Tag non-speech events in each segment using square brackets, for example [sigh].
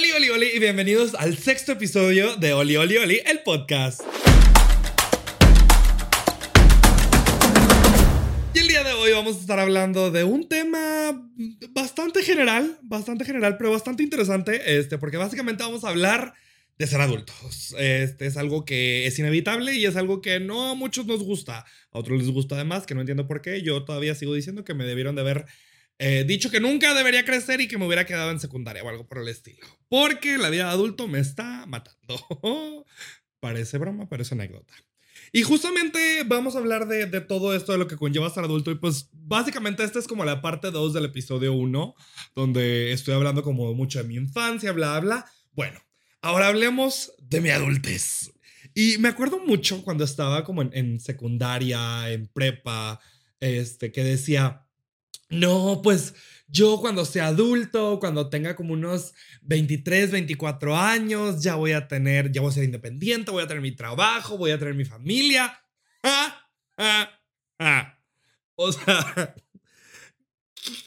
Oli, oli, oli, y bienvenidos al sexto episodio de Oli, oli, oli, el podcast. Y el día de hoy vamos a estar hablando de un tema bastante general, bastante general, pero bastante interesante, este, porque básicamente vamos a hablar de ser adultos. Este es algo que es inevitable y es algo que no a muchos nos gusta. A otros les gusta además, que no entiendo por qué. Yo todavía sigo diciendo que me debieron de haber eh, dicho que nunca debería crecer y que me hubiera quedado en secundaria o algo por el estilo. Porque la vida de adulto me está matando. [laughs] parece broma, parece anécdota. Y justamente vamos a hablar de, de, todo esto, de lo que conlleva ser adulto. Y pues básicamente esta es como la parte 2 del episodio 1, donde estoy hablando como mucho de mi infancia, bla, bla. Bueno, Ahora hablemos de mi adultez. Y me acuerdo mucho cuando estaba como en, secundaria, en prepa, este, que decía, no, pues yo cuando sea adulto, cuando tenga como unos 23, 24 años, ya voy a tener, ya voy a ser independiente, voy a tener mi trabajo, voy a tener mi familia. O sea,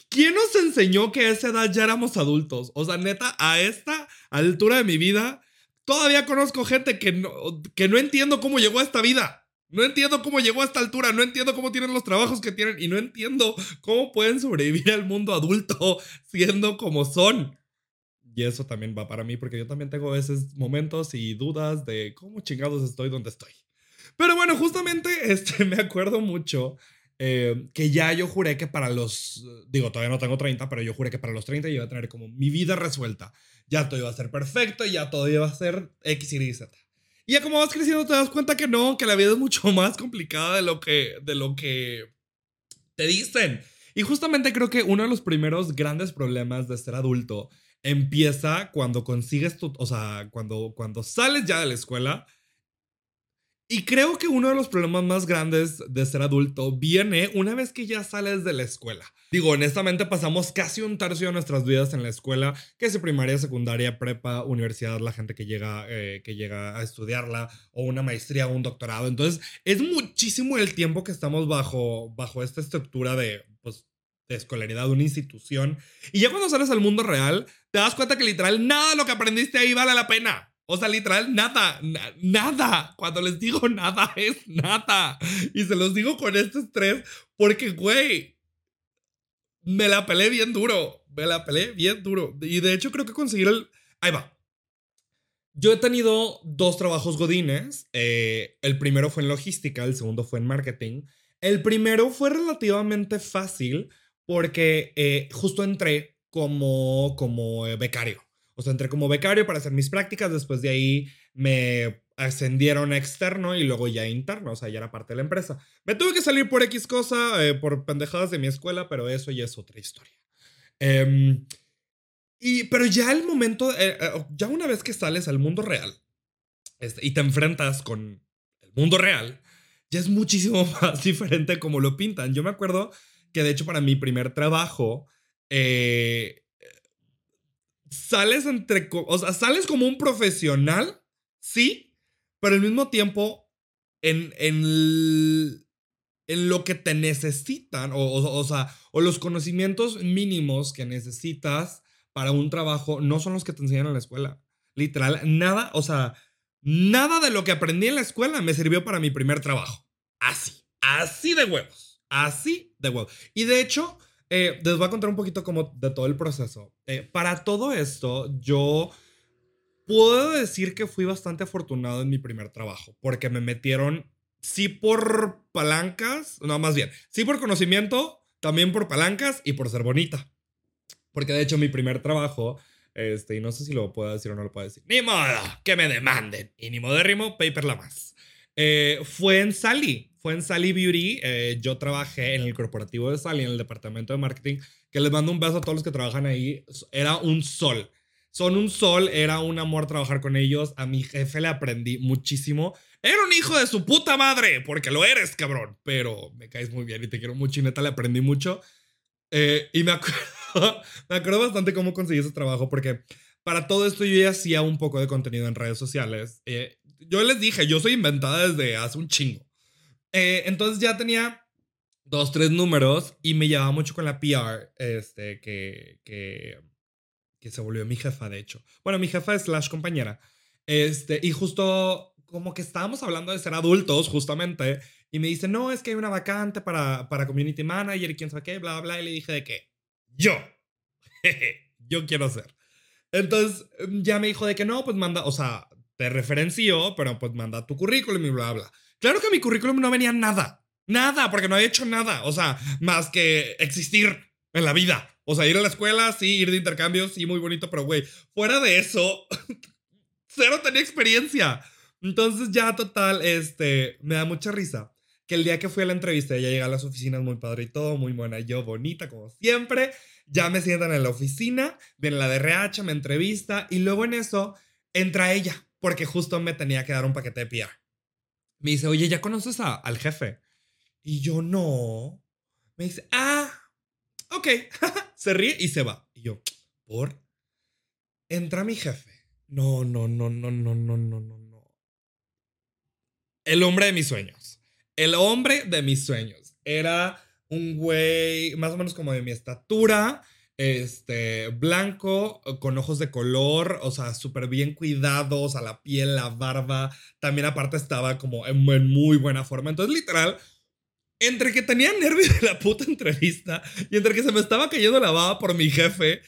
¿quién nos enseñó que a esa edad ya éramos adultos? O sea, neta, a esta altura de mi vida, todavía conozco gente que no, que no entiendo cómo llegó a esta vida. No entiendo cómo llegó a esta altura, no entiendo cómo tienen los trabajos que tienen y no entiendo cómo pueden sobrevivir al mundo adulto [laughs] siendo como son. Y eso también va para mí porque yo también tengo veces momentos y dudas de cómo chingados estoy donde estoy. Pero bueno, justamente [laughs] este, me acuerdo mucho eh, que ya yo juré que para los, digo, todavía no tengo 30, pero yo juré que para los 30 iba a tener como mi vida resuelta ya todo iba a ser perfecto, ya todo iba a ser X, Y, Z. Y ya como vas creciendo te das cuenta que no, que la vida es mucho [laughs] más complicada de lo que, de lo que te dicen. Y justamente creo que uno de los primeros grandes problemas de ser adulto empieza cuando consigues tu, o sea, cuando, cuando sales ya de la escuela y creo que uno de los problemas más grandes de ser adulto viene una vez que ya sales de la escuela. Digo, honestamente pasamos casi un tercio de nuestras vidas en la escuela, que es primaria, secundaria, prepa, universidad, la gente que llega, eh, que llega a estudiarla, o una maestría o un doctorado. Entonces, es muchísimo el tiempo que estamos bajo, bajo esta estructura de, pues, de escolaridad de una institución. Y ya cuando sales al mundo real, te das cuenta que literal nada de lo que aprendiste ahí vale la pena. O sea, literal, nada, nada. Cuando les digo [laughs] nada, es nada. Y se los digo con este estrés porque, güey, me la pelé bien duro. Me la pelé bien duro. Y de hecho creo que conseguir el... Ahí va. Yo he tenido dos trabajos godines. Eh, el primero fue en logística, el segundo fue en marketing. El primero fue relativamente fácil porque eh, justo entré como, como eh, becario. O sea, entré como becario para hacer mis prácticas, después de ahí me ascendieron a externo y luego ya interno, o sea, ya era parte de la empresa. Me tuve que salir por X cosa, eh, por pendejadas de mi escuela, pero eso ya es otra historia. Em, y, pero ya el momento, eh, eh, ya una vez que sales al mundo real este, y te enfrentas con el mundo real, ya es muchísimo [laughs] más diferente como lo pintan. Yo me acuerdo que de hecho para mi primer trabajo, eh, sales entre, o sea, sales como un profesional, sí, pero al mismo tiempo en, en, en lo que te necesitan, o, o, sea, o los conocimientos mínimos que necesitas para un trabajo no son los que te enseñan en la escuela. Literal, nada, o sea, nada de lo que aprendí en la escuela me sirvió para mi primer trabajo. Así, así de huevos, así de huevos. Y de hecho, eh, les voy a contar un poquito como de todo el proceso. Eh, para todo esto, yo puedo decir que fui bastante afortunado en mi primer trabajo, porque me metieron, sí por palancas, no, más bien, sí por conocimiento, también por palancas y por ser bonita. Porque de hecho mi primer trabajo, este, y no sé si lo puedo decir o no lo puedo decir, ni modo, que me demanden, y ni modérrimo, paper la más. Eh, fue en Sally, fue en Sally Beauty. Eh, yo trabajé en el corporativo de Sally, en el departamento de marketing, que les mando un beso a todos los que trabajan ahí. Era un sol. Son un sol, era un amor trabajar con ellos. A mi jefe le aprendí muchísimo. Era un hijo de su puta madre, porque lo eres, cabrón. Pero me caes muy bien y te quiero mucho y neta le aprendí mucho. Eh, y me [laughs] acuerdo, me acuerdo bastante cómo conseguí ese trabajo, porque para todo esto yo ya hacía un poco de contenido en redes sociales. Eh, yo les dije, yo soy inventada desde hace un chingo. Eh, entonces ya tenía dos, tres números y me llevaba mucho con la PR, este, que, que, se volvió mi jefa, de hecho. Bueno, mi jefa es slash compañera. Este, y justo como que estábamos hablando de ser adultos, justamente, y me dice, no, es que hay una vacante para, para community manager y quién sabe qué, bla, bla, y le dije de que yo, [laughs] yo quiero ser. Entonces ya me dijo de que no, pues manda, o sea, te referenció, pero pues manda tu currículum y bla, bla. Claro que mi currículum no venía nada, nada, porque no había hecho nada, o sea, más que existir en la vida. O sea, ir a la escuela, sí, ir de intercambio, sí, muy bonito, pero güey, fuera de eso, [laughs] cero tenía experiencia. Entonces ya total, este, me da mucha risa que el día que fui a la entrevista, ella llega a las oficinas muy padre y todo, muy buena, yo bonita como siempre, ya me sientan en la oficina, viene la de RH, me entrevista y luego en eso entra ella, porque justo me tenía que dar un paquete de PR. Me dice, oye, ¿ya conoces al jefe? Y yo no. Me dice, ah, ok, [laughs] se ríe y se va. Y yo, ¿por? Entra mi jefe. No, no, no, no, no, no, no, no. El hombre de mis sueños. El hombre de mis sueños. Era un güey más o menos como de mi estatura, este, blanco, con ojos de color, o sea, súper bien cuidados, a la piel, la barba. También aparte estaba como en muy buena forma. Entonces, literal, entre que tenía nervios de la puta entrevista y entre que se me estaba cayendo la baba por mi jefe,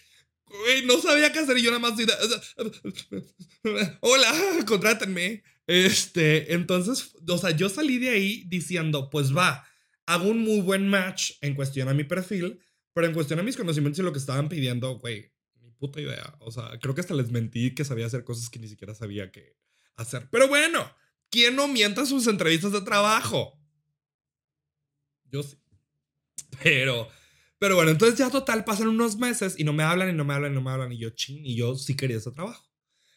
no sabía qué hacer y yo nada más... [laughs] Hola, contrátenme. Este, entonces, o sea, yo salí de ahí diciendo, pues va, hago un muy buen match en cuestión a mi perfil, pero en cuestión a mis conocimientos y lo que estaban pidiendo, güey, ni puta idea. O sea, creo que hasta les mentí que sabía hacer cosas que ni siquiera sabía que hacer. Pero bueno, ¿quién no mienta sus entrevistas de trabajo? Yo sí. Pero, pero bueno, entonces ya total pasan unos meses y no me hablan y no me hablan y no me hablan y yo ching y yo sí quería ese trabajo.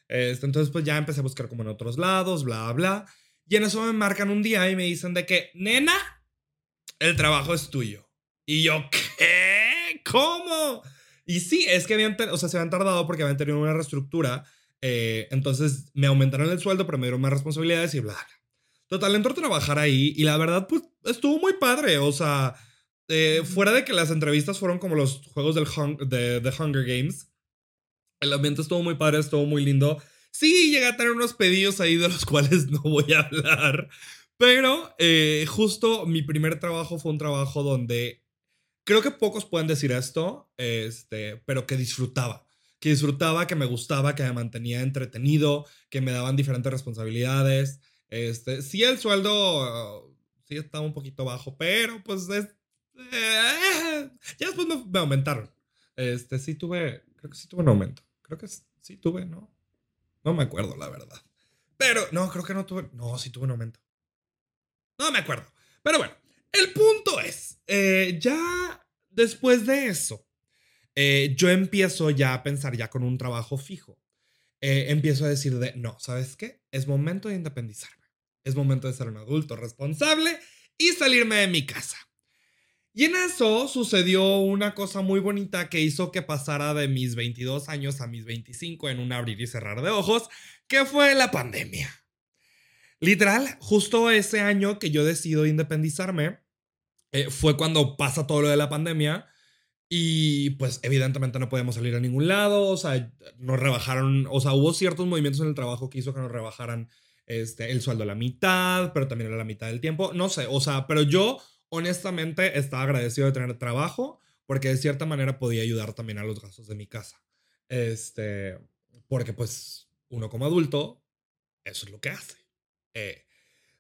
Este, entonces pues ya empecé a buscar como en otros lados, bla, bla. Y en eso me marcan un día y me dicen de que, nena, el trabajo es tuyo. Y yo, ¿qué? ¿Cómo? Y sí, es que habían, o sea, se habían tardado porque habían tenido una reestructura. Eh, entonces me aumentaron el sueldo, pero me dieron más responsabilidades y bla, bla. Total, entró a trabajar ahí y la verdad, pues estuvo muy padre. O sea, eh, fuera de que las entrevistas fueron como los juegos del de, de Hunger Games, el ambiente estuvo muy padre, estuvo muy lindo. Sí, llegué a tener unos pedidos ahí de los [laughs] cuales no voy a hablar. Pero eh, justo mi primer trabajo fue un trabajo donde creo que pocos pueden decir esto, este, pero que disfrutaba. Que disfrutaba, que me gustaba, que me mantenía entretenido, que me daban diferentes responsabilidades. Este, sí, el sueldo sí estaba un poquito bajo, pero pues es, eh, ya después me, aumentaron. Este, sí tuve, creo que sí tuve un aumento. Creo que sí tuve, ¿no? No me acuerdo, la verdad. Pero, no, creo que no tuve, no, sí tuve un aumento. No me acuerdo. Pero bueno, el punto es, eh, ya después de eso, eh, yo empiezo ya a pensar ya con un trabajo fijo. empiezo a decir de, no, ¿sabes qué? Es momento de independizarme. Es momento de ser un adulto responsable y salirme de mi casa. Y en eso sucedió una cosa muy bonita que hizo que pasara de mis 22 años a mis 25 en un abrir y cerrar de ojos, que fue la pandemia. Literal, justo ese año que yo decido independizarme, eh, fue cuando pasa todo lo de la pandemia y pues evidentemente no podíamos salir a ningún lado, o sea, nos rebajaron, o sea, hubo ciertos movimientos en el trabajo que hizo que nos rebajaran este, el sueldo a la mitad, pero también a la mitad del tiempo. No sé, o sea, pero yo honestamente estaba agradecido de tener trabajo porque de cierta manera podía ayudar también a los gastos de mi casa. Este, porque pues uno como adulto, eso es lo que hace. Eh,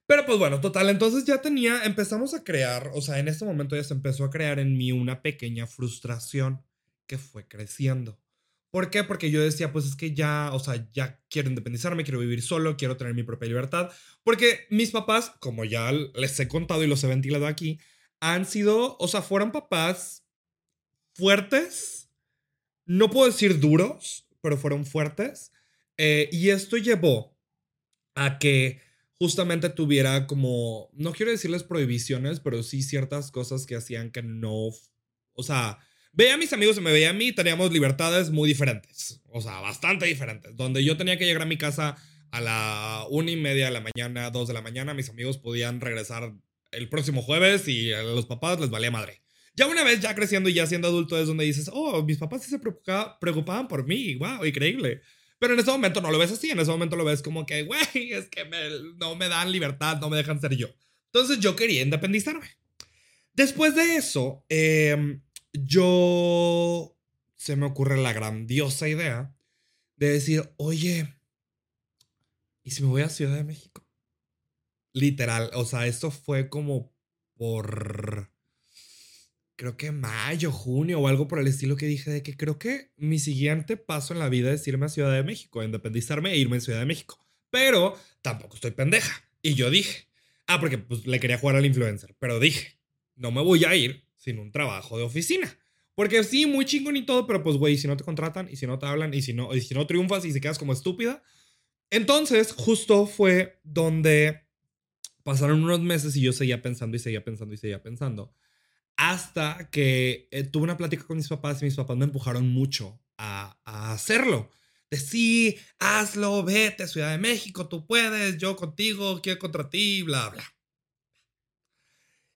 pero pues bueno, total, entonces ya tenía, empezamos a crear, o sea, en este momento ya se empezó a crear en mí una pequeña frustración que fue creciendo. ¿Por qué? Porque yo decía, pues es que ya, o sea, ya quiero independizarme, quiero vivir solo, quiero tener mi propia libertad. Porque mis papás, como ya les he contado y los he ventilado aquí, han sido, o sea, fueron papás fuertes. No puedo decir duros, pero fueron fuertes. Eh, y esto llevó a que justamente tuviera como, no quiero decirles prohibiciones, pero sí ciertas cosas que hacían que no, o sea, Veía a mis amigos y me veía a mí, teníamos libertades muy diferentes, o sea, bastante diferentes, donde yo tenía que llegar a mi casa a la una y media de la mañana, dos de la mañana, mis amigos podían regresar el próximo jueves y a los papás les valía madre. Ya una vez ya creciendo y ya siendo adulto es donde dices, oh, mis papás se preocupaban por mí, wow, increíble. Pero en ese momento no lo ves así, en ese momento lo ves como que, güey, es que no me dan libertad, no me dejan ser yo. Entonces yo quería independizarme. Después de eso, em, yo se me ocurre la grandiosa idea de decir, oye, ¿y si me voy a Ciudad de México? Literal, o sea, esto fue como por, creo que mayo, junio o algo por el estilo que dije de que creo que mi siguiente paso en la vida es irme a Ciudad de México, independizarme e irme a Ciudad de México. Pero tampoco estoy pendeja. Y yo dije, ah, porque pues le quería jugar al influencer, pero dije, no me voy a ir sin un trabajo de oficina. Porque sí, muy chingón y todo, pero pues, güey, si no te contratan y si no te hablan y si no, y si no triunfas y si quedas como estúpida. Entonces, justo fue donde pasaron unos meses y yo seguía pensando y seguía pensando y seguía pensando. Hasta que eh, tuve una plática con mis papás y mis papás me empujaron mucho a, hacerlo. De sí, hazlo, vete Ciudad de México, tú puedes, yo contigo, quiero contra ti, bla, bla.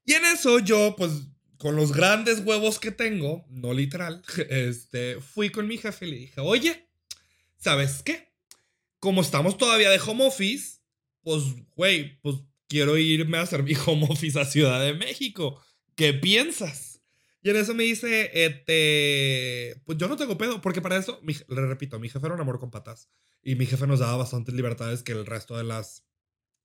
Y en eso yo, pues, con los grandes huevos que tengo, no literal, [laughs] este, fui con mi jefe y le dije, oye, ¿sabes qué? Como estamos todavía de home office, pues, güey, pues quiero irme a hacer mi home office a Ciudad de México. ¿Qué piensas? Y en eso me dice, este, pues yo no tengo pedo, porque para eso, le repito, mi jefe era un amor con patas. Y mi jefe nos daba bastantes libertades que el resto de las,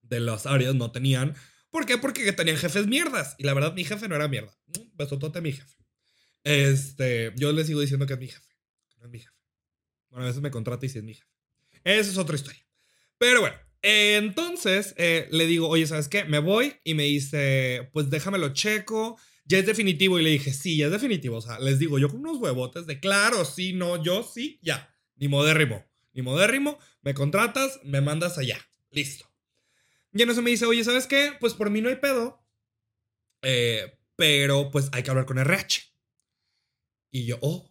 de las áreas no tenían. ¿Por qué? Porque tenían jefes mierdas. Y la verdad, mi jefe no era mierda. Besotote a mi jefe. Este, yo le sigo diciendo que es mi jefe. No es mi jefe. Bueno, a veces me contrata y sí es mi jefe. Esa es otra historia. Pero bueno, entonces eh, le digo, oye, ¿sabes qué? Me voy y me dice, pues déjamelo checo. Ya es definitivo. Y le dije, sí, ya es definitivo. O sea, les digo, yo con unos huevotes de claro, sí, no, yo sí, ya. Ni modérrimo. Ni modérrimo. Me contratas, me mandas allá. Listo. Y en eso me dice, oye, ¿sabes qué? Pues por mí no hay pedo. Eh, pero pues hay que hablar con RH. Y yo, oh,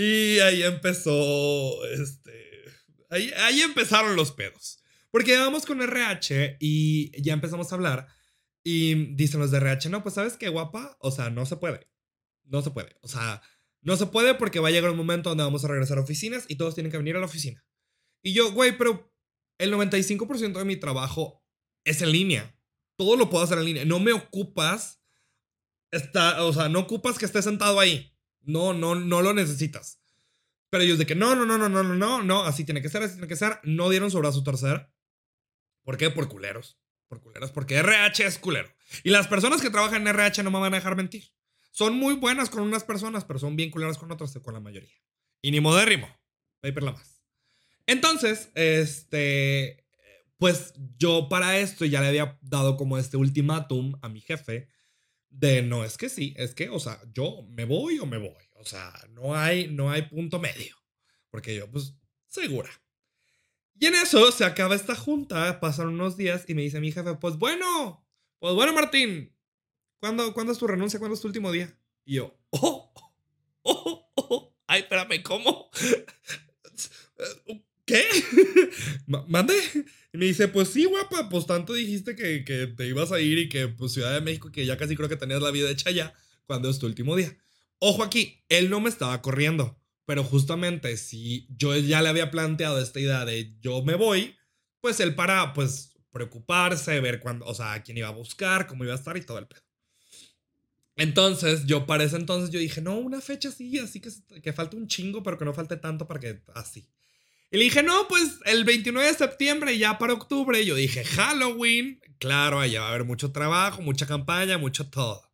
y ahí empezó, este, ahí, ahí empezaron los pedos. Porque vamos con RH y ya empezamos a hablar. Y dicen los de RH, no, pues sabes qué, guapa, o sea, no se puede. No se puede. O sea, no se puede porque va a llegar un momento donde vamos a regresar a oficinas y todos tienen que venir a la oficina. Y yo, güey, pero el 95% de mi trabajo es en línea. Todo lo puedo hacer en línea. No me ocupas, está, o sea, no ocupas que estés sentado ahí. No, no, no lo necesitas. Pero ellos de que no, no, no, no, no, no, no, no, así tiene que ser, así tiene que ser. No dieron su brazo tercer. ¿Por qué? Por culeros. Por culeros. Porque RH es culero. Y las personas que trabajan en RH no me van a dejar mentir. Son muy buenas con unas personas, pero son bien culeras con otras, con la mayoría. Y ni modérrimo. Paper la más. Entonces, este, pues yo para esto ya le había dado como este ultimátum a mi jefe de no es que sí, es que, o sea, yo me voy o me voy. O sea, no hay, no hay punto medio. Porque yo, pues, segura. Y en eso se acaba esta junta, pasan unos días y me dice mi jefe, pues bueno, pues bueno, Martín, ¿cuándo, ¿cuándo es tu renuncia? ¿Cuándo es tu último día? Y yo, oh, oh, oh, ay, espérame, ¿cómo? [laughs] ¿qué? [laughs] ¿Mande? Y me dice, pues sí, guapa, pues tanto dijiste que, que, te ibas a ir y que pues Ciudad de México, que ya casi creo que tenías la vida hecha ya, cuando es tu último día. Ojo aquí, él no me estaba corriendo, pero justamente si yo ya le había planteado esta idea de yo me voy, pues él para, pues, preocuparse, ver cuándo, o sea, quién iba a buscar, cómo iba a estar y todo el pedo. Entonces, yo para ese entonces yo dije, no, una fecha así, así que, que falte un chingo, pero que no falte tanto para que así. Y le dije, no, pues el 29 de septiembre, ya para octubre. yo dije, Halloween. Claro, allá va a haber mucho trabajo, mucha campaña, mucho todo.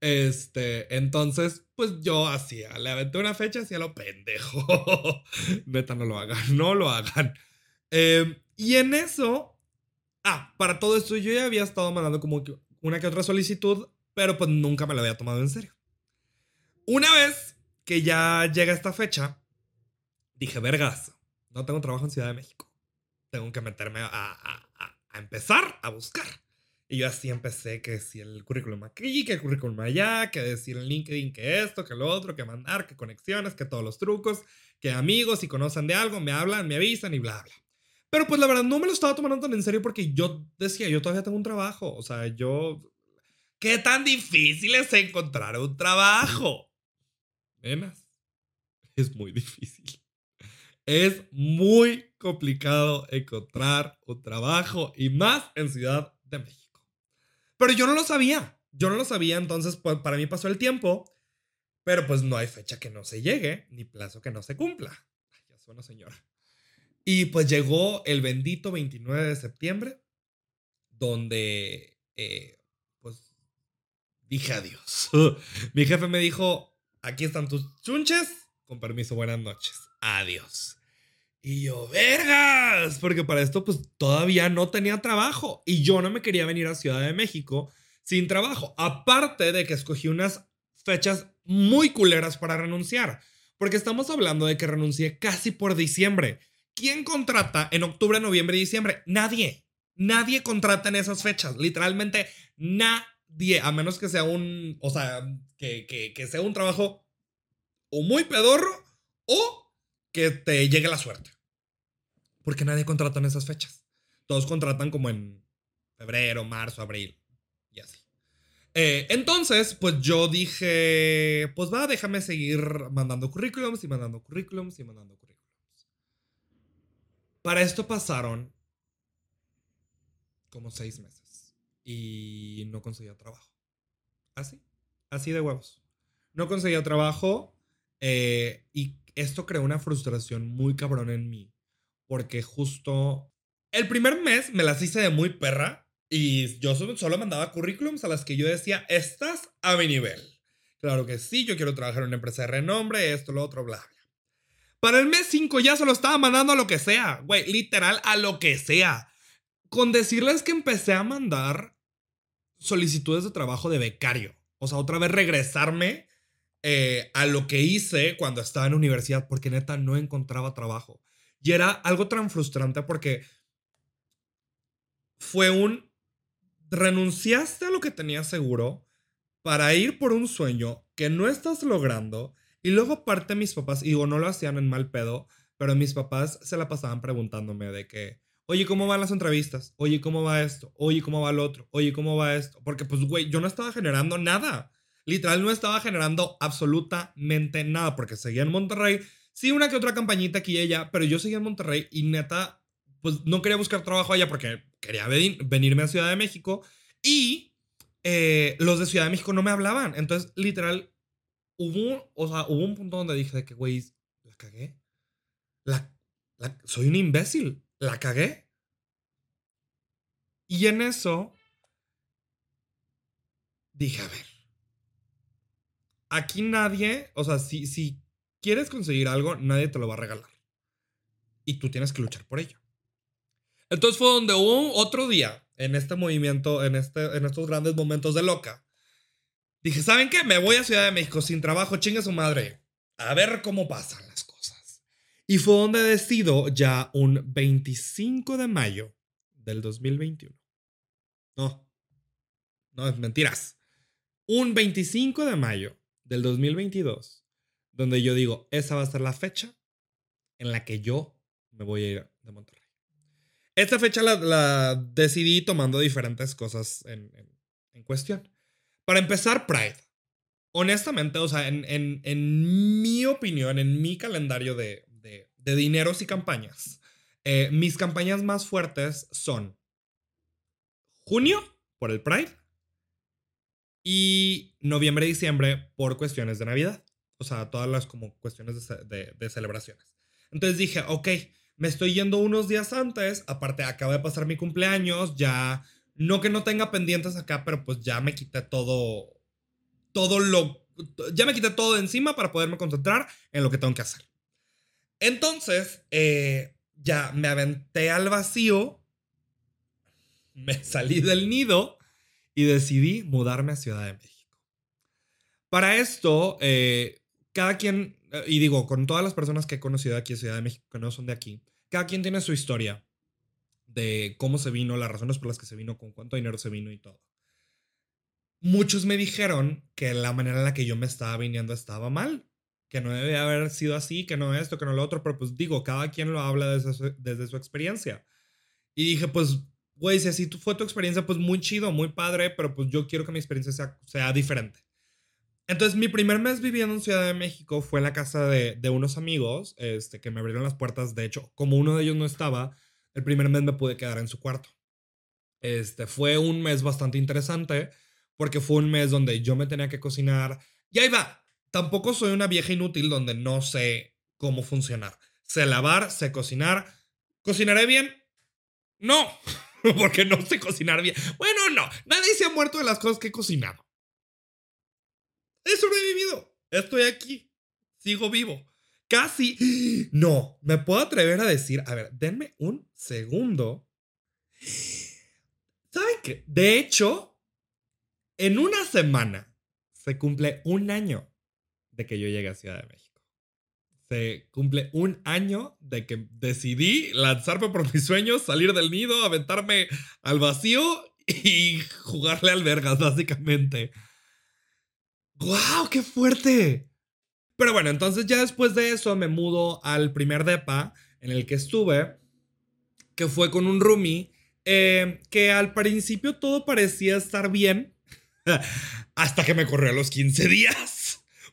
Este, entonces, pues yo hacía, le aventé una fecha, hacía lo pendejo. [laughs] Neta, no lo hagan, no lo hagan. Em, y en eso, ah, para todo esto yo ya había estado mandando como una que otra solicitud, pero pues nunca me la había tomado en serio. Una vez que ya llega esta fecha, dije, vergas, no tengo trabajo en Ciudad de México. Tengo que meterme a, a, a, empezar a buscar. Y yo así empecé que si el currículum aquí, que el currículum allá, que decir en LinkedIn que esto, que lo otro, que mandar, que conexiones, que todos los trucos, que amigos si conocen de algo me hablan, me avisan y bla, bla. Pero pues la verdad no me lo estaba tomando tan en serio porque yo decía, yo todavía tengo un trabajo. O sea, yo... ¿qué tan difícil es encontrar un trabajo? Nenas, es muy difícil. Es muy complicado encontrar un trabajo y más en Ciudad de México. Pero yo no lo sabía. Yo no lo sabía, entonces pues, para mí pasó el tiempo. Pero pues no hay fecha que no se llegue, ni plazo que no se cumpla. ya suena señora. Y pues llegó el bendito 29 de septiembre, donde eh, pues dije adiós. [laughs] Mi jefe me dijo, aquí están tus chunches, con permiso, buenas noches, adiós. Y yo, vergas, porque para esto pues todavía no tenía trabajo y yo no me quería venir a Ciudad de México sin trabajo. Aparte de que escogí unas fechas muy culeras para renunciar, porque estamos hablando de que renuncié casi por diciembre. ¿Quién contrata en octubre, noviembre y diciembre? Nadie. Nadie contrata en esas fechas. Literalmente nadie. A menos que sea un. O sea, que, que, sea un trabajo o muy pedorro o que te llegue la suerte. Porque nadie contrata en esas fechas. Todos contratan como en febrero, marzo, abril y así. Eh, entonces, pues yo dije, pues va, déjame seguir mandando currículums y mandando currículums y mandando currículums. Para esto pasaron como seis meses y no conseguía trabajo. Así, así de huevos. No conseguía trabajo eh, y esto creó una frustración muy cabrón en mí porque justo el primer mes me las hice de muy perra y yo solo mandaba currículums a las que yo decía, estás a mi nivel. Claro que sí, yo quiero trabajar en una empresa de renombre, esto, lo otro, bla, bla. Para el mes 5 ya se lo estaba mandando a lo que sea, güey, literal a lo que sea. Con decirles que empecé a mandar solicitudes de trabajo de becario. O sea, otra vez regresarme eh, a lo que hice cuando estaba en universidad, porque neta no encontraba trabajo. Y era algo tan frustrante porque fue un renunciaste a lo que tenías seguro para ir por un sueño que no estás logrando y luego aparte mis papás, digo, no lo hacían en mal pedo, pero mis papás se la pasaban preguntándome de que, oye, ¿cómo van las entrevistas? Oye, ¿cómo va esto? Oye, ¿cómo va lo otro? Oye, ¿cómo va esto? Porque pues, güey, yo no estaba generando nada. Literal, no estaba generando absolutamente nada porque seguía en Monterrey. Sí, una que otra campañita aquí y allá, pero yo seguía en Monterrey y neta, pues no quería buscar trabajo allá porque quería venirme a Ciudad de México y eh, los de Ciudad de México no me hablaban. Entonces, literal, hubo, o sea, hubo un punto donde dije de que, güey, la cagué. La, soy un imbécil. La cagué. Y en eso dije, a ver, aquí nadie, o sea, si, si quieres conseguir algo, nadie te lo va a regalar. Y tú tienes que luchar por ello. Entonces fue donde hubo otro día en este movimiento, en, este, en estos grandes momentos de loca, Dije, ¿saben qué? Me voy a Ciudad de México sin trabajo, chingue su madre. A ver cómo pasan las cosas. Y fue donde decido ya un 25 de mayo del 2021. No, no es mentiras. Un 25 de mayo del 2022, donde yo digo, esa va a ser la fecha en la que yo me voy a ir de Monterrey. Esta fecha la, decidí tomando diferentes cosas en, cuestión. Para empezar, Pride. Honestamente, o sea, en, en, mi opinión, en mi calendario de, de, dineros y campañas, eh, mis campañas más fuertes son junio por el Pride y noviembre diciembre por cuestiones de Navidad. O sea, todas las como cuestiones de, de, celebraciones. Entonces dije, ok, me estoy yendo unos días antes. Aparte, acaba de pasar mi cumpleaños. Ya no que no tenga pendientes acá, pero pues ya me quité todo, todo lo, ya me quité todo de encima para poderme concentrar en lo que tengo que hacer. Entonces, eh, ya me aventé al vacío, me salí del nido y decidí mudarme a Ciudad de México. Para esto, eh, cada quien, y digo, con todas las personas que he conocido aquí en Ciudad de México que no son de aquí, cada quien tiene su historia de cómo se vino, las razones por las que se vino, con cuánto dinero se vino y todo. Muchos me dijeron que la manera en la que yo me estaba viniendo estaba mal, que no debe haber sido así, que no esto, que no lo otro, pero pues digo, cada quien lo habla desde su, desde su experiencia. Y dije, pues, güey, si así fue tu experiencia, pues muy chido, muy padre, pero pues yo quiero que mi experiencia sea, sea diferente. Entonces, mi primer mes viviendo en Ciudad de México fue en la casa de, de, unos amigos este, que me abrieron las puertas. De hecho, como uno de ellos no estaba, el primer mes me pude quedar en su cuarto. Este, fue un mes bastante interesante porque fue un mes donde yo me tenía que cocinar. Y ahí va, tampoco soy una vieja inútil donde no sé cómo funcionar. Sé lavar, sé cocinar. ¿Cocinaré bien? No, [laughs] porque no sé cocinar bien. Bueno, no, nadie se ha muerto de las cosas que he cocinado. He sobrevivido. Estoy aquí. Sigo vivo. Casi. [gasps] No, me puedo atrever a decir, a ver, denme un segundo. [gasps] ¿Saben qué? De hecho, en una semana se cumple un año de que yo llegué a Ciudad de México. Cumple un año de que decidí lanzarme por mis sueños, salir del nido, aventarme al vacío y jugarle al vergas, básicamente. ¡Guau! ¡Qué fuerte! Pero bueno, entonces ya después de eso me mudo al primer DEPA en el que estuve, que fue con un roomie, eh, que al principio todo parecía estar bien, [laughs] hasta que me corrió a los 15 días.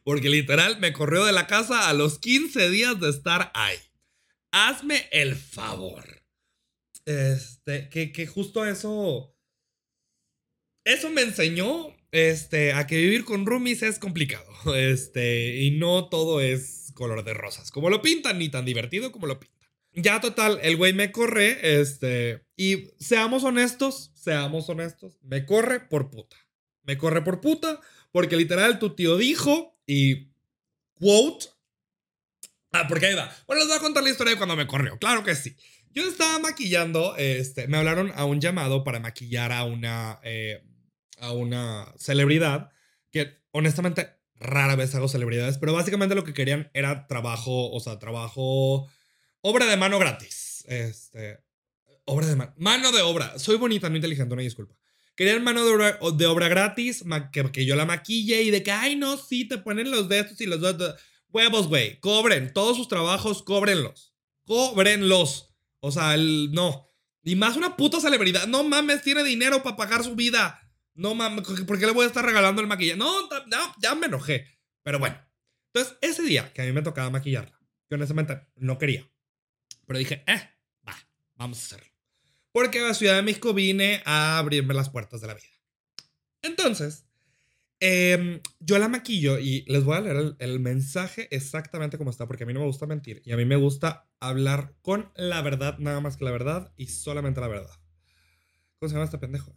Porque literal me corrió de la casa a los 15 días de estar ahí. Hazme el favor. Este, que, que justo eso... Eso me enseñó este, a que vivir con roomies es complicado. [laughs] Este, y no todo es color de rosas, como lo pintan, ni tan divertido como lo pintan. Ya total, el güey me corre, este, y seamos honestos, seamos honestos, me corre por puta. Me corre por puta, porque literal tu tío dijo, y quote, ah, porque ahí va. Bueno, les voy a contar la historia de cuando me corrió, claro que sí. Yo estaba maquillando, este, me hablaron a un llamado para maquillar a una, eh, a una celebridad, que honestamente rara vez hago celebridades, pero básicamente lo que querían era trabajo, o sea, trabajo, obra de mano gratis. Este, obra de mano, mano de obra. Soy bonita, no inteligente, una disculpa. Querían mano de obra, de obra gratis, que, que, yo la maquille y de que, ay, no, sí, te ponen los de estos y los dos. Huevos, güey, cobren, todos sus trabajos, cóbrenlos. Cóbrenlos. O sea, el, no. Y más una puta celebridad. No mames, tiene dinero para pagar su vida. No mames, ¿por qué le voy a estar regalando el maquillaje? No, no, ya me enojé. Pero bueno. Entonces, ese día que a mí me tocaba maquillarla, yo honestamente no quería. Pero dije, eh, va, vamos a hacerlo. Porque a Ciudad de México vine a abrirme las puertas de la vida. Entonces, eh, yo la maquillo y les voy a leer el, mensaje exactamente como está, porque a mí no me gusta mentir y a mí me gusta hablar con la verdad, nada más que la verdad y solamente la verdad. ¿Cómo se llama este pendejo?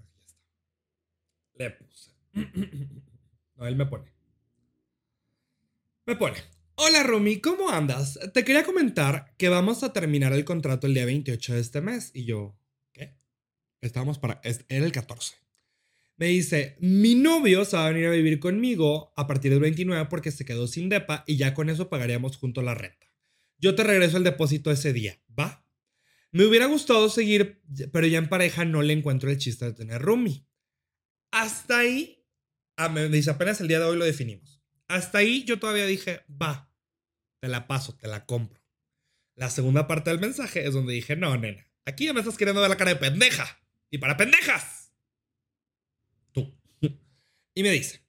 Le puse. [clears throat] No, él me pone. Me pone. Hola Rumi, ¿cómo andas? Te quería comentar que vamos a terminar el contrato el día 28 de este mes. Y yo. Estábamos para... Era el 14. Me dice, mi novio se va a venir a vivir conmigo a partir del 29 porque se quedó sin depa y ya con eso pagaríamos junto la renta. Yo te regreso el depósito ese día, ¿va? Me hubiera gustado seguir, pero ya en pareja no le encuentro el chiste de tener Rumi. Hasta ahí, ah, me dice, apenas el día de hoy lo definimos. Hasta ahí yo todavía dije, va, te la paso, te la compro. La segunda parte del mensaje es donde dije, no, nena, aquí ya me estás queriendo ver la cara de pendeja. Y para pendejas. Tú. [laughs] Y me dice,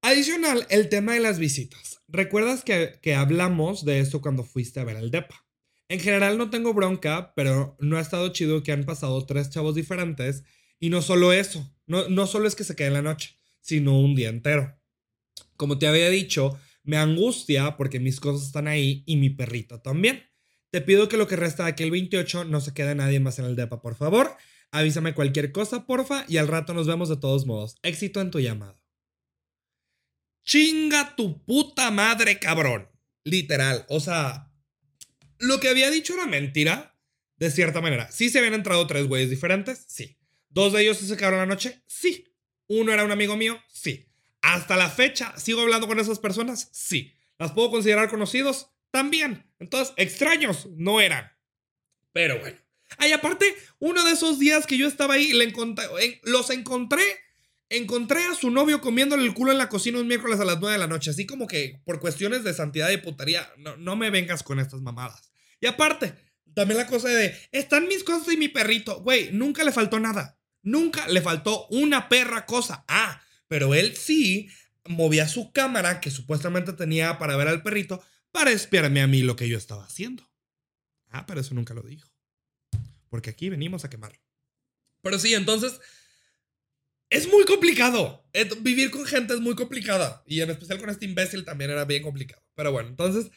adicional, el tema de las visitas. ¿Recuerdas que, que hablamos de esto cuando fuiste a ver el DEPA? En general no tengo bronca, pero no ha estado chido que han pasado tres chavos diferentes y no solo eso, no, no solo es que se quede en la noche, sino un día entero. Como te había dicho, me angustia porque mis cosas están ahí y mi perrito también. Te pido que lo que resta de aquí el 28 no se quede nadie más en el DEPA, por favor. Avísame cualquier cosa, porfa, y al rato nos vemos de todos modos. Éxito en tu llamado. Chinga tu puta madre, cabrón. Literal. O sea, lo que había dicho era mentira, de cierta manera. ¿Sí se habían entrado tres güeyes diferentes? Sí. ¿Dos de ellos se quedaron la noche? Sí. ¿Uno era un amigo mío? Sí. ¿Hasta la fecha sigo hablando con esas personas? Sí. ¿Las puedo considerar conocidos? También. Entonces, extraños no eran. Pero bueno. Ay, aparte, uno de esos días que yo estaba ahí, le encontré, los encontré. Encontré a su novio comiéndole el culo en la cocina un miércoles a las 9 de la noche. Así como que por cuestiones de santidad y putería, no, no me vengas con estas mamadas. Y aparte, también la cosa de, están mis cosas y mi perrito. Güey, nunca le faltó nada. Nunca le faltó una perra cosa. Ah, pero él sí movía su cámara que supuestamente tenía para ver al perrito para espiarme a mí lo que yo estaba haciendo. Ah, pero eso nunca lo dijo. Porque aquí venimos a quemarlo. Pero sí, entonces es muy complicado. Vivir con gente es muy complicada. Y en especial con este imbécil también era bien complicado. Pero bueno, entonces,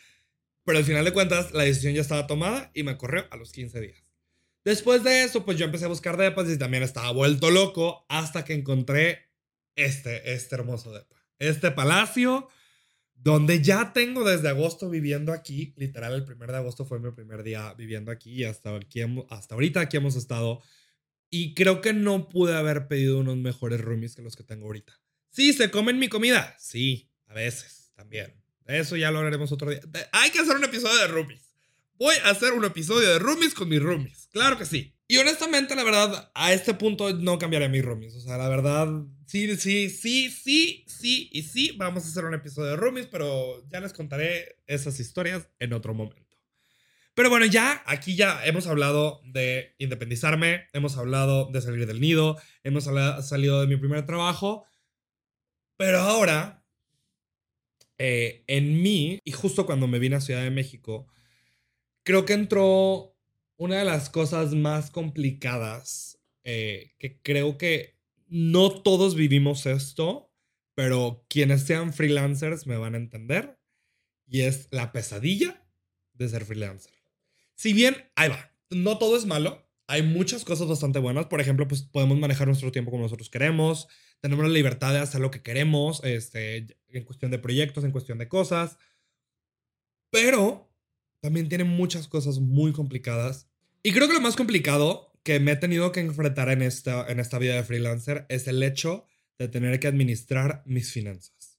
pero al final de cuentas, la decisión ya estaba tomada y me corrió a los 15 días. Después de eso, pues yo empecé a buscar depas y también estaba vuelto loco hasta que encontré este, este hermoso depa. Este palacio, donde ya tengo desde agosto viviendo aquí. Literal, el primer de agosto fue mi primer día viviendo aquí y hasta, aquí, hasta ahorita aquí hemos estado y creo que no pude haber pedido unos mejores roomies que los que tengo ahorita. Sí, se comen mi comida. Sí, a veces también. Eso ya lo haremos otro día. Hay que hacer un episodio de roomies. Voy a hacer un episodio de roomies con mis roomies. Claro que sí. Y honestamente, la verdad, a este punto no cambiaré mis roomies. O sea, la verdad, sí, sí, sí, sí, sí y sí. Vamos a hacer un episodio de roomies, pero ya les contaré esas historias en otro momento. Pero bueno, ya aquí ya hemos hablado de independizarme, hemos hablado de salir del nido, hemos salido de mi primer trabajo, pero ahora, eh, en mí, y justo cuando me vine a Ciudad de México, creo que entró una de las cosas más complicadas, eh, que creo que no todos vivimos esto, pero quienes sean freelancers me van a entender, y es la pesadilla de ser freelancer. Si bien, ahí va, no todo es malo, hay muchas cosas bastante buenas. Por ejemplo, pues podemos manejar nuestro tiempo como nosotros queremos, tenemos la libertad de hacer lo que queremos, este, en cuestión de proyectos, en cuestión de cosas. Pero también tiene muchas cosas muy complicadas. Y creo que lo más complicado que me he tenido que enfrentar en esta, en esta vida de freelancer es el hecho de tener que administrar mis finanzas.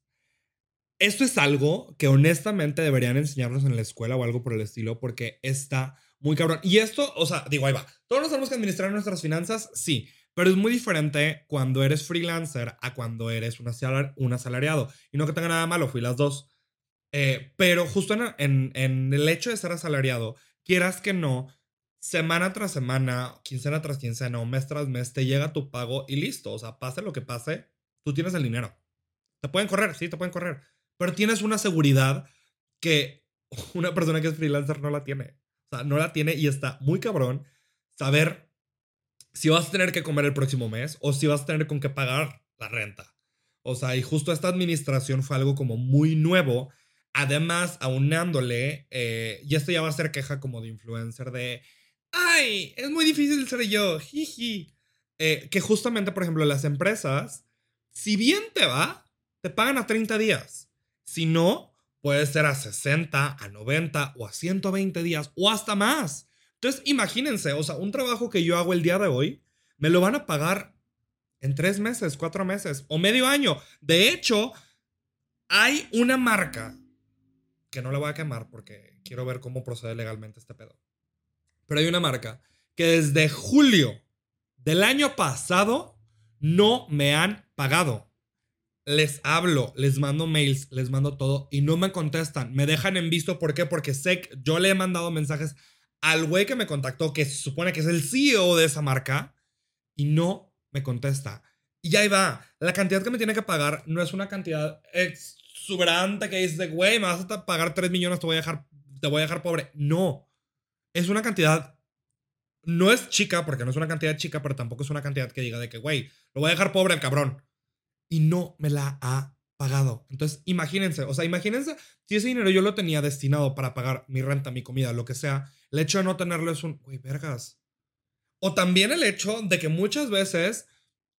Esto es algo que honestamente deberían enseñarnos en la escuela o algo por el estilo, porque está muy cabrón. Y esto, o sea, digo, ahí va. Todos nos tenemos que administrar nuestras finanzas, sí, pero es muy diferente cuando eres freelancer a cuando eres un, un asalariado. Y no que tenga nada malo, fui las dos. Eh, pero justo en, en el hecho de ser asalariado, quieras que no, semana tras semana, quincena tras quincena o mes tras mes, te llega tu pago y listo. O sea, pase lo que pase, tú tienes el dinero. Te pueden correr, sí, te pueden correr pero tienes una seguridad que [laughs] una persona que es freelancer no la tiene. O sea, no la tiene y está muy cabrón saber si vas a tener que comer el próximo mes o si vas a tener con qué pagar la renta. O sea, y justo esta administración fue algo como muy nuevo. Además, aunándole, eh, y esto ya va a ser queja como de influencer de, ay, es muy difícil ser yo, jiji. Eh, que justamente, por ejemplo, las empresas, si bien te va, te pagan a 30 días. Si no, puede ser a 60, a 90 o a 120 días o hasta más. Entonces, imagínense, o sea, un trabajo que yo hago el día de hoy, me lo van a pagar en tres meses, cuatro meses o medio año. De hecho, hay una marca que no la voy a quemar porque quiero ver cómo procede legalmente este pedo. Pero hay una marca que desde julio del año pasado no me han pagado les hablo, les mando mails, les mando todo y no me contestan. Me dejan en visto. ¿Por qué? Porque sé que yo le he mandado mensajes al güey que me contactó, que se supone que es el CEO de esa marca, y no me contesta. Y ahí va. La cantidad que me tiene que pagar no es una cantidad exuberante que dice, güey, me vas a pagar 3 millones, te voy a dejar, te voy a dejar pobre. No. Es una cantidad. No es chica, porque no es una cantidad chica, pero tampoco es una cantidad que diga de que, güey, lo voy a dejar pobre al cabrón y no me la ha pagado. Entonces, imagínense, o sea, imagínense si ese dinero yo lo tenía destinado para pagar mi renta, mi comida, lo que sea, el hecho de no tenerlo es un, güey, vergas. O también el hecho de que muchas veces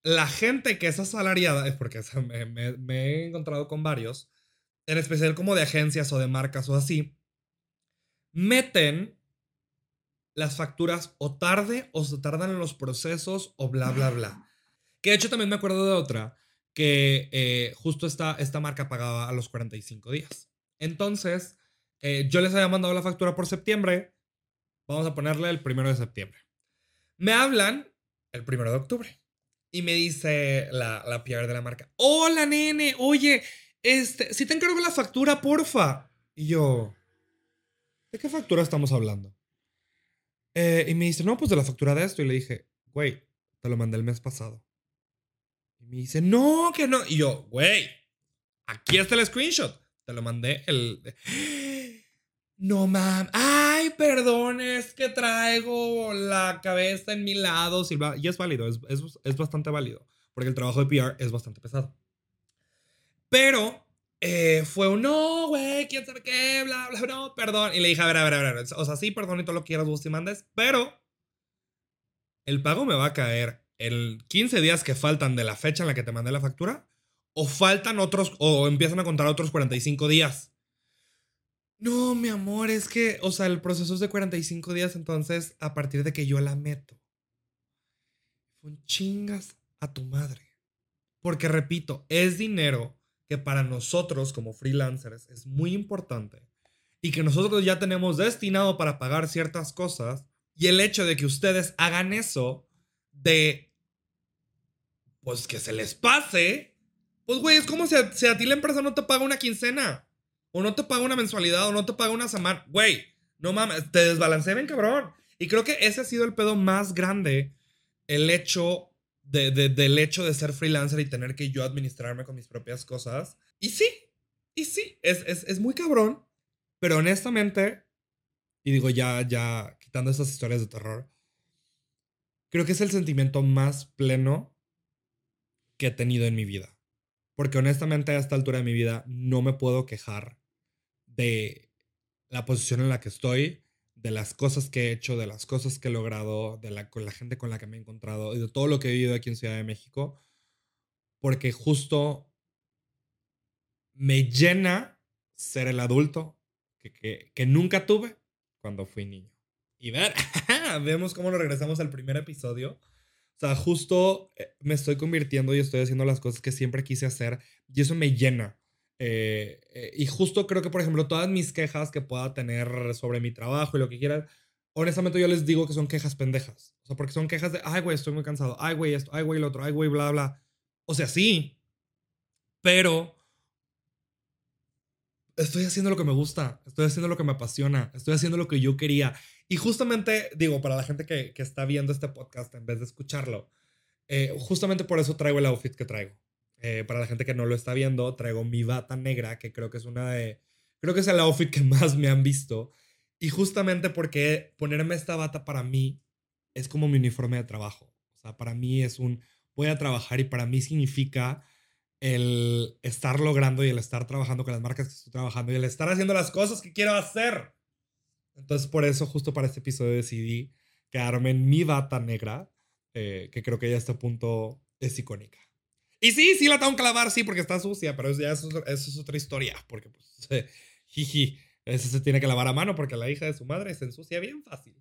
la gente que es asalariada, es porque me, me he encontrado con varios, en especial como de agencias o de marcas o así, meten las facturas o tarde o se tardan en los procesos o bla, bla, bla. Que de hecho también me acuerdo de otra que eh, justo esta, esta marca pagaba a los 45 días. Entonces, eh, yo les había mandado la factura por septiembre. Vamos a ponerle el primero de septiembre. Me hablan el primero de octubre. Y me dice la, la PR de la marca: Hola, nene, oye, este, si te encargo la factura, porfa. Y yo, ¿de qué factura estamos hablando? Eh, y me dice, no, pues de la factura de esto. Y le dije, güey, te lo mandé el mes pasado. Y me dice, no, que no. Y yo, güey, aquí está el screenshot. Te lo mandé el... [gasps] No, mam. Ay, perdón, es que traigo la cabeza en mi lado. Y es válido, es, es, es bastante válido. Porque el trabajo de PR es bastante pesado. Pero eh, fue un no, güey, quién sabe qué, bla, bla, no, perdón. Y le dije, a ver, a ver, a ver, o sea, sí, perdón y todo lo que quieras, vos y mandes, pero el pago me va a caer el 15 días que faltan de la fecha en la que te mandé la factura, o faltan otros, o empiezan a contar otros 45 días. No, mi amor, es que, o sea, el proceso es de 45 días, entonces, a partir de que yo la meto. Un chingas a tu madre. Porque repito, es dinero que para nosotros como freelancers es muy importante y que nosotros ya tenemos destinado para pagar ciertas cosas y el hecho de que ustedes hagan eso de pues que se les pase, pues güey, es como si a, si a ti la empresa no te paga una quincena o no te paga una mensualidad o no te paga una semana, güey, no mames, te desbalancean cabrón. Y creo que ese ha sido el pedo más grande, el hecho del hecho de ser freelancer y tener que yo administrarme con mis propias cosas. Y sí, y sí, es, es, muy cabrón, pero honestamente, y digo ya, ya quitando estas historias de terror, creo que es el sentimiento más pleno que he tenido en mi vida. Porque honestamente a esta altura de mi vida no me puedo quejar de la posición en la que estoy, de las cosas que he hecho, de las cosas que he logrado, de la, con la gente con la que me he encontrado y de todo lo que he vivido aquí en Ciudad de México, porque justo me llena ser el adulto que, que, nunca tuve cuando fui niño. Y ver, [laughs] vemos cómo nos regresamos al primer episodio. O sea, justo eh, me estoy convirtiendo y estoy haciendo las cosas que siempre quise hacer y eso me llena. Eh, eh, y justo creo que, por ejemplo, todas mis quejas que pueda tener sobre mi trabajo y lo que quieran, honestamente yo les digo que son quejas pendejas. O sea, porque son quejas de, ay, güey, estoy muy cansado, ay, güey, esto, ay, güey, lo otro, ay, güey, bla, bla. O sea, sí, pero estoy haciendo lo que me gusta, estoy haciendo lo que me apasiona, estoy haciendo lo que yo quería. Y justamente, digo, para la gente que, que está viendo este podcast en vez de escucharlo, eh, justamente por eso traigo el outfit que traigo. Eh, para la gente que no lo está viendo, traigo mi bata negra, que creo que es una de... Creo que es el outfit que más me han visto. Y justamente porque ponerme esta bata para mí es como mi uniforme de trabajo. O sea, para mí es un... Voy a trabajar y para mí significa el estar logrando y el estar trabajando con las marcas que estoy trabajando y el estar haciendo las cosas que quiero hacer. Entonces, por eso, justo para este episodio decidí quedarme en mi bata negra, eh, que creo que ya a este punto es icónica. Y sí, sí la tengo que lavar, sí, porque está sucia, pero ya eso, es otra historia, porque pues, [laughs] jiji, eso se tiene que lavar a mano porque la hija de su madre se ensucia bien fácil.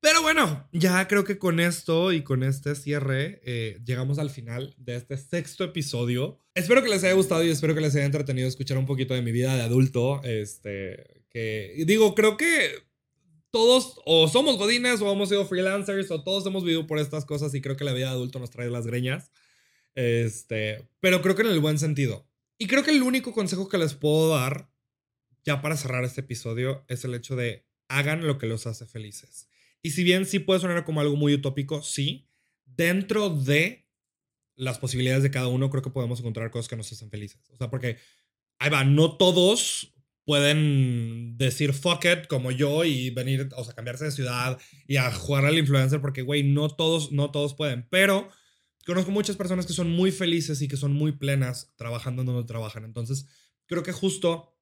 Pero bueno, ya creo que con esto y con este cierre eh, llegamos al final de este sexto episodio. Espero que les haya gustado y espero que les haya entretenido escuchar un poquito de mi vida de adulto. Este, que digo, creo que todos o somos godines o hemos sido freelancers o todos hemos vivido por estas cosas y creo que la vida de adulto nos trae las greñas. Este, pero creo que en el buen sentido. Y creo que el único consejo que les puedo dar, ya para cerrar este episodio, es el hecho de hagan lo que los hace felices. Y si bien sí puede sonar como algo muy utópico, sí, dentro de las posibilidades de cada uno, creo que podemos encontrar cosas que nos hacen felices. O sea, porque ahí va, no todos pueden decir fuck it como yo y venir, o sea, cambiarse de ciudad y a jugar al influencer porque, güey, no todos, no todos pueden. Pero conozco muchas personas que son muy felices y que son muy plenas trabajando donde trabajan. Entonces, creo que justo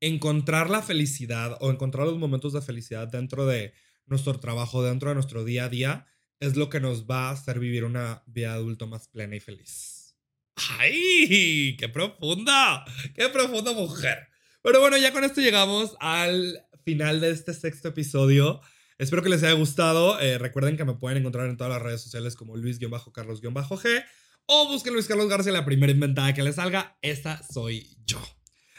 encontrar la felicidad o encontrar los momentos de felicidad dentro de nuestro trabajo, dentro de nuestro día a día, es lo que nos va a hacer vivir una vida adulto más plena y feliz. ¡Ay! ¡Qué profunda! ¡Qué profunda mujer! Pero bueno, ya con esto llegamos al final de este sexto episodio. Espero que les haya gustado. Eh, recuerden que me pueden encontrar en todas las redes sociales como Luis-Carlos-G o busquen Luis Carlos García, la primera inventada que les salga. Esta soy yo.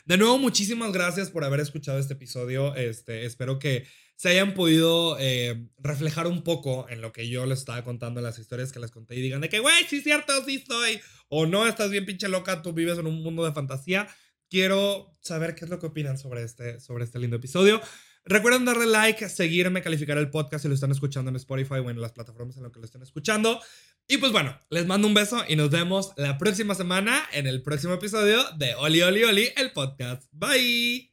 De nuevo, muchísimas gracias por haber escuchado este episodio. Este, espero que se hayan podido eh, reflejar un poco en lo que yo les estaba contando, en las historias que les conté y digan de que, güey, sí es cierto, sí soy. O no, estás bien pinche loca, tú vives en un mundo de fantasía. Quiero saber qué es lo que opinan sobre este, sobre este lindo episodio. Recuerden darle like, seguirme, calificar el podcast si lo están escuchando en Spotify o en las plataformas en las que lo estén escuchando. Y pues bueno, les mando un beso y nos vemos la próxima semana en el próximo episodio de Oli Oli Oli, el podcast. Bye.